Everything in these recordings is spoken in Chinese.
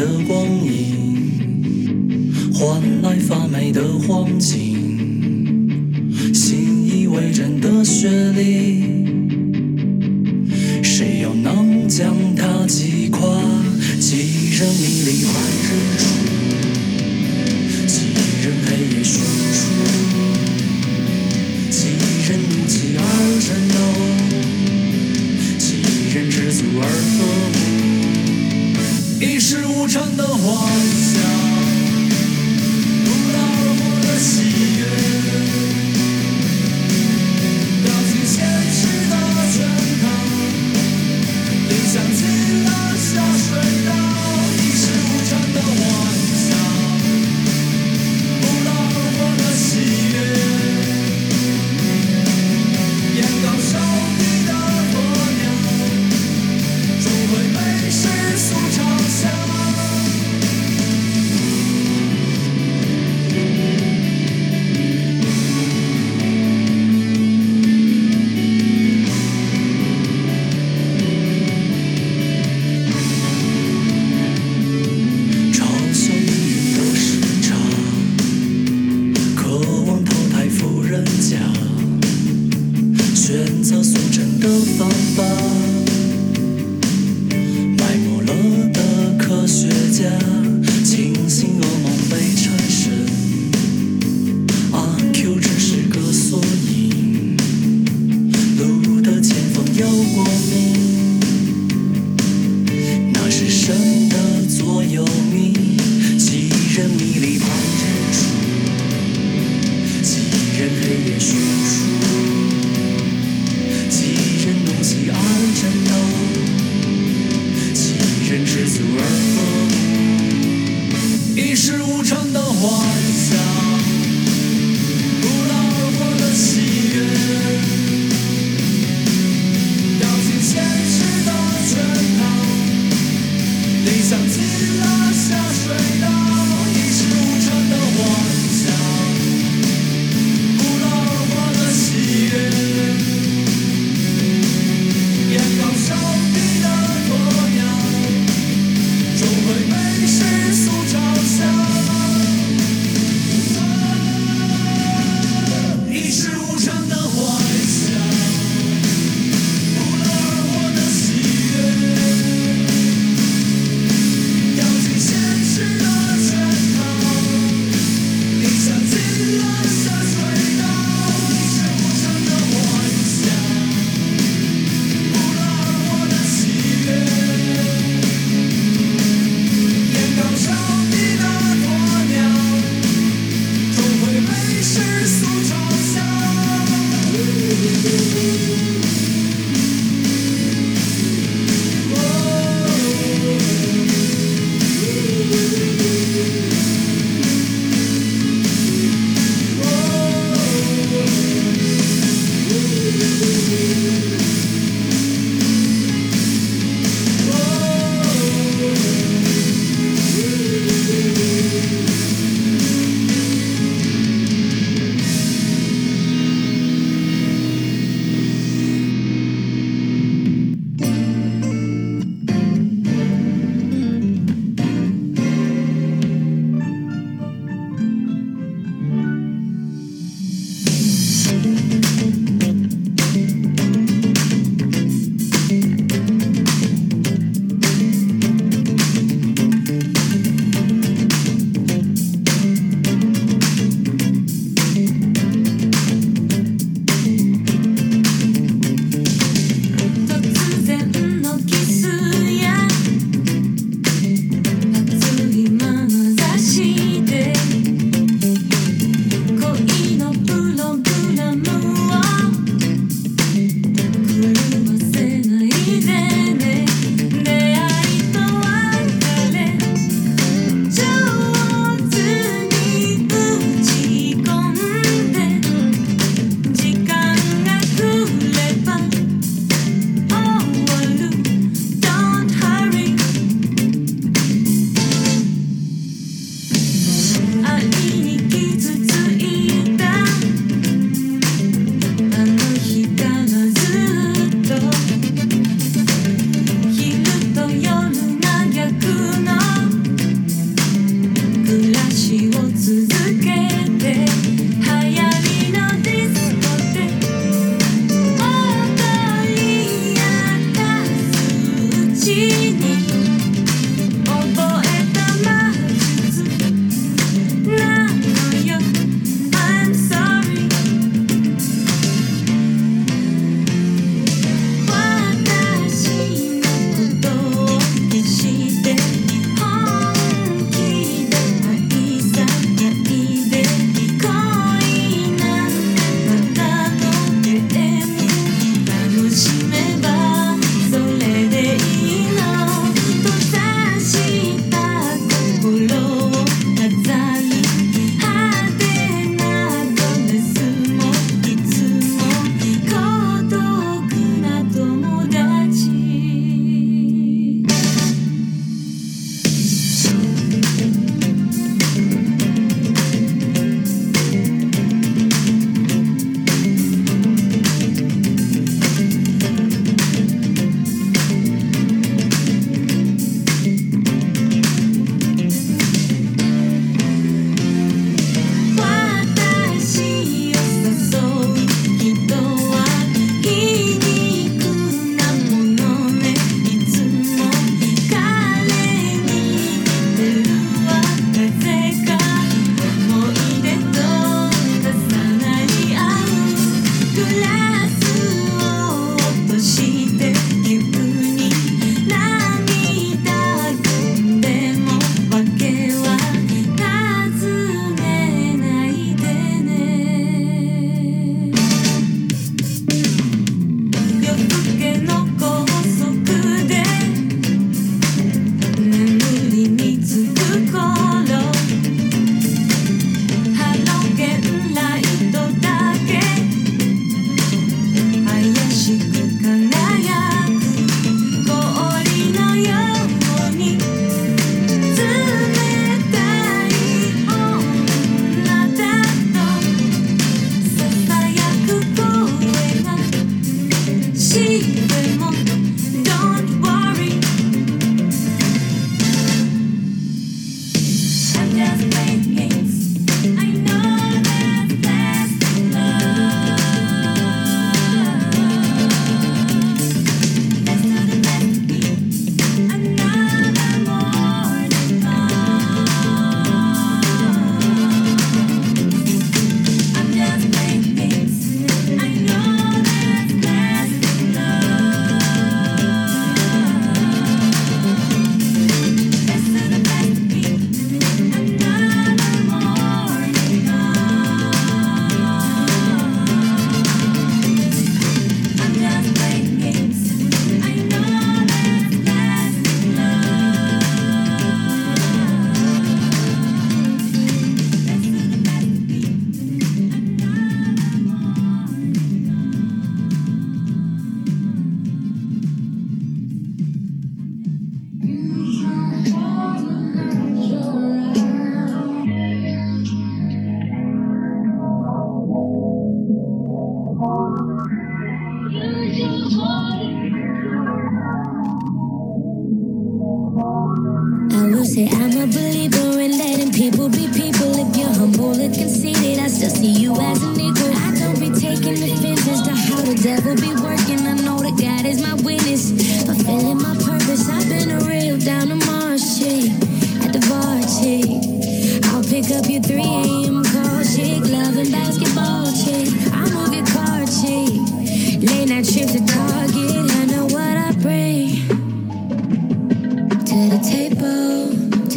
的光影，换来发霉的黄金，信以为真的雪丽，谁又能将它击垮？几人迷离幻日？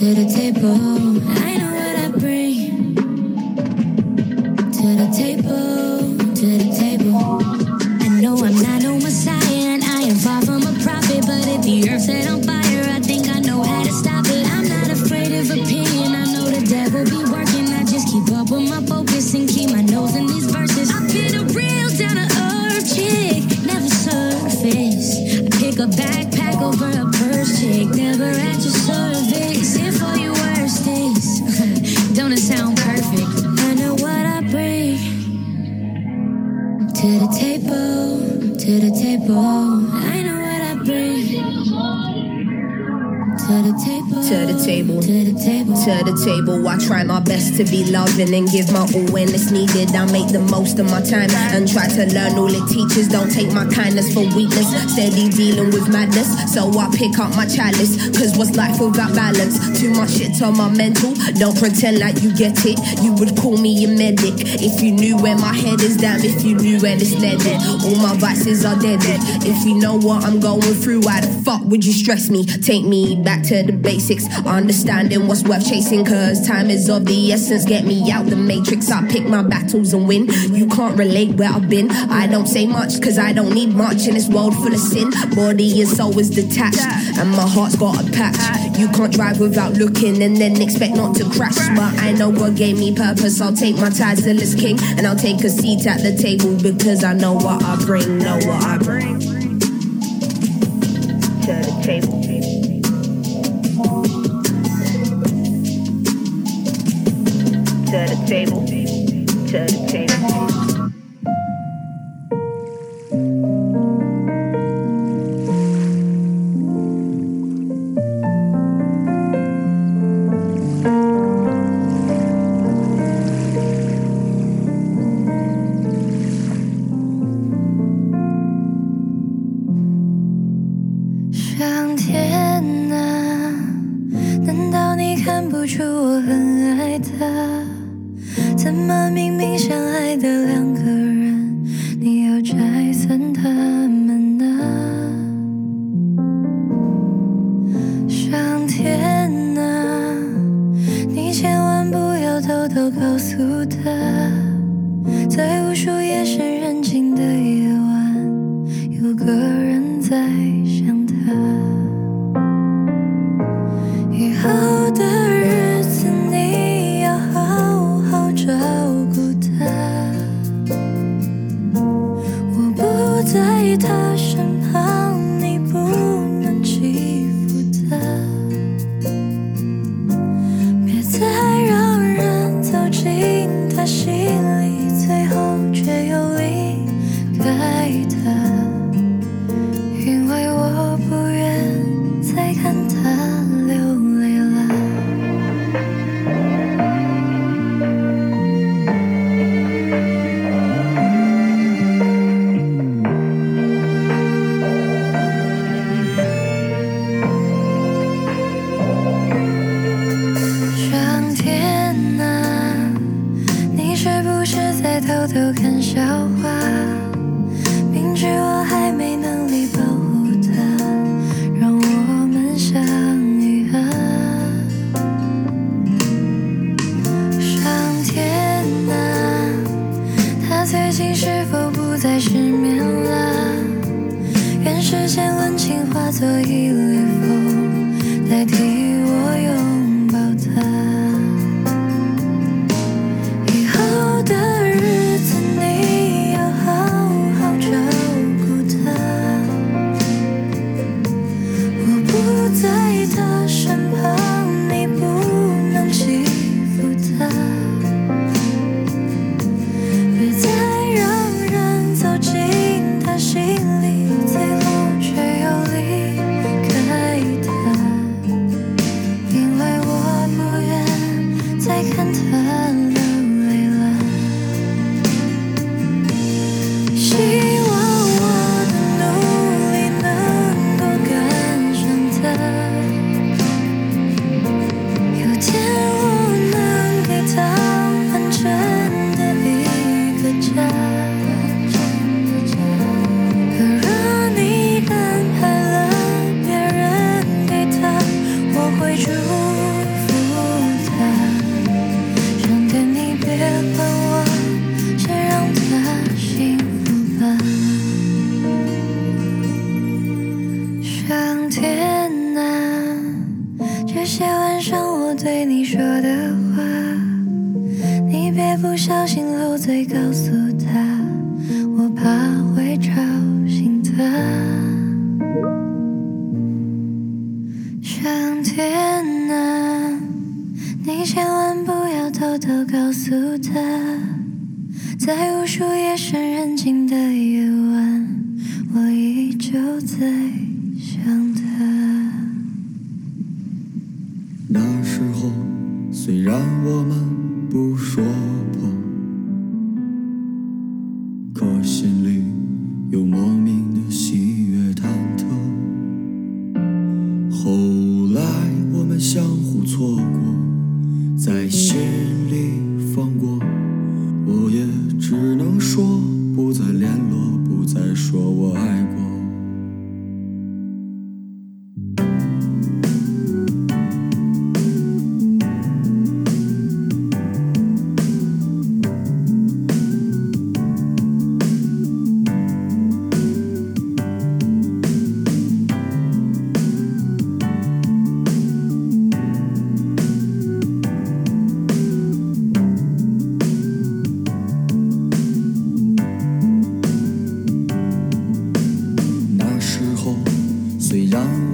To the table. I know to the table, To the table. to the table. To the table. I try my best to be loving and give my all when it's needed. I make the most of my time and try to learn all it teaches. Don't take my kindness for weakness. Steady dealing with madness, so I pick up my chalice. Cause what's life without balance? Too much shit on my mental. Don't pretend like you get it. You would call me a medic if you knew where my head is. Damn, if you knew where it's headed. All my vices are dead. If you know what I'm going through, why the fuck would you stress me? Take me back to the basics. Understanding what's worth chasing, cause time is of the essence. Get me out the matrix. I pick my battles and win. You can't relate where I've been. I don't say much, cause I don't need much in this world full of sin. Body and soul is detached, and my heart's got a patch. You can't drive without looking and then expect not to crash. But I know God gave me purpose. I'll take my title as king, and I'll take a seat at the table because I know what I bring. Know what I bring to the table. The table. To the table. 怎么明在无数夜深人静的夜晚，我依旧在想他。那时候，虽然我们不说破，可心里有莫名的喜悦忐忑。后来我们相互错过，在心里放过，我也只能说不再联络，不再说我爱过。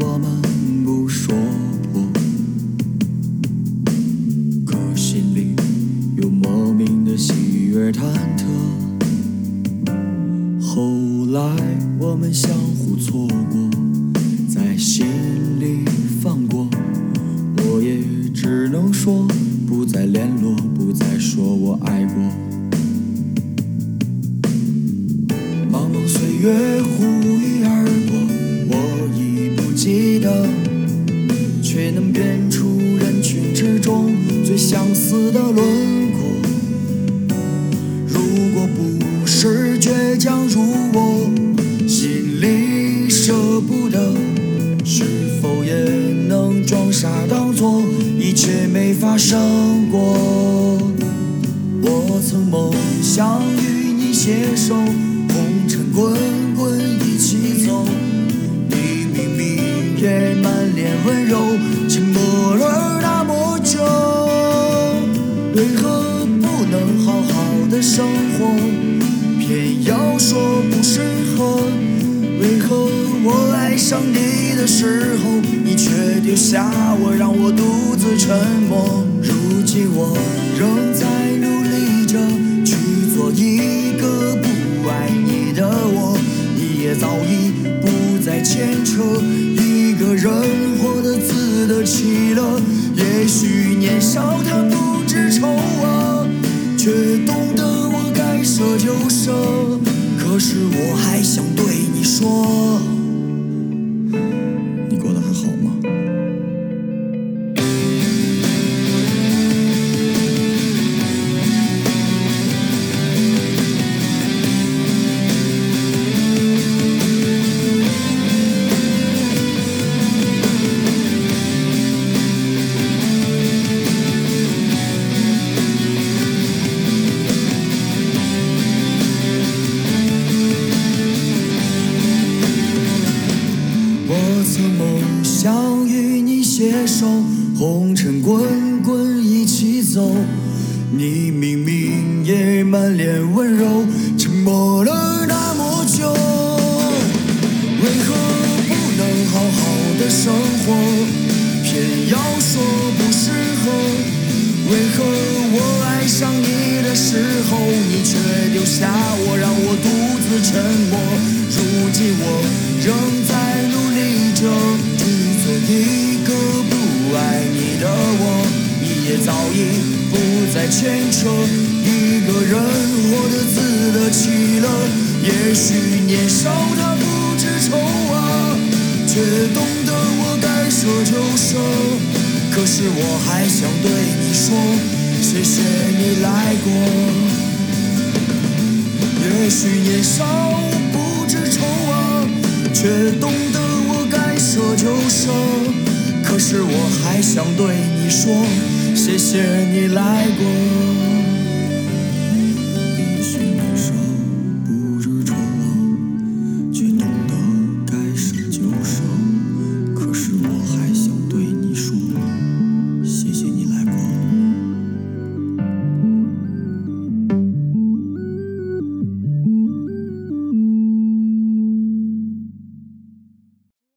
我们不说破，可心里有莫名的喜悦忐忑。后来我们相互错过，在心傻当作一切没发生过？我曾梦想与你携手，红尘滚滚一起走。你明明也满脸温柔，沉默了那么久，为何不能好好的生活，偏要说不适合？为何我爱上你的时候，丢下我，让我独自沉默？如今我仍在努力着去做一个不爱你的我，你也早已不再牵扯，一个人活得自得其乐。也许年少他不知愁啊，却懂得我该舍就舍。可是我还想对你说，携手，红尘滚滚一起走。你明明也满脸温柔，沉默了那么久，为何不能好好的生活，偏要说不适合？为何我爱上你的时候，你却丢下我，让我独自沉默？如今我仍在努力着去做一早已不再牵扯，一个人活得自得其乐。也许年少他不知愁啊，却懂得我该舍就舍。可是我还想对你说，谢谢你来过。也许年少不知愁啊，却懂得我该舍就舍。可是我还想对你说，谢谢你来过。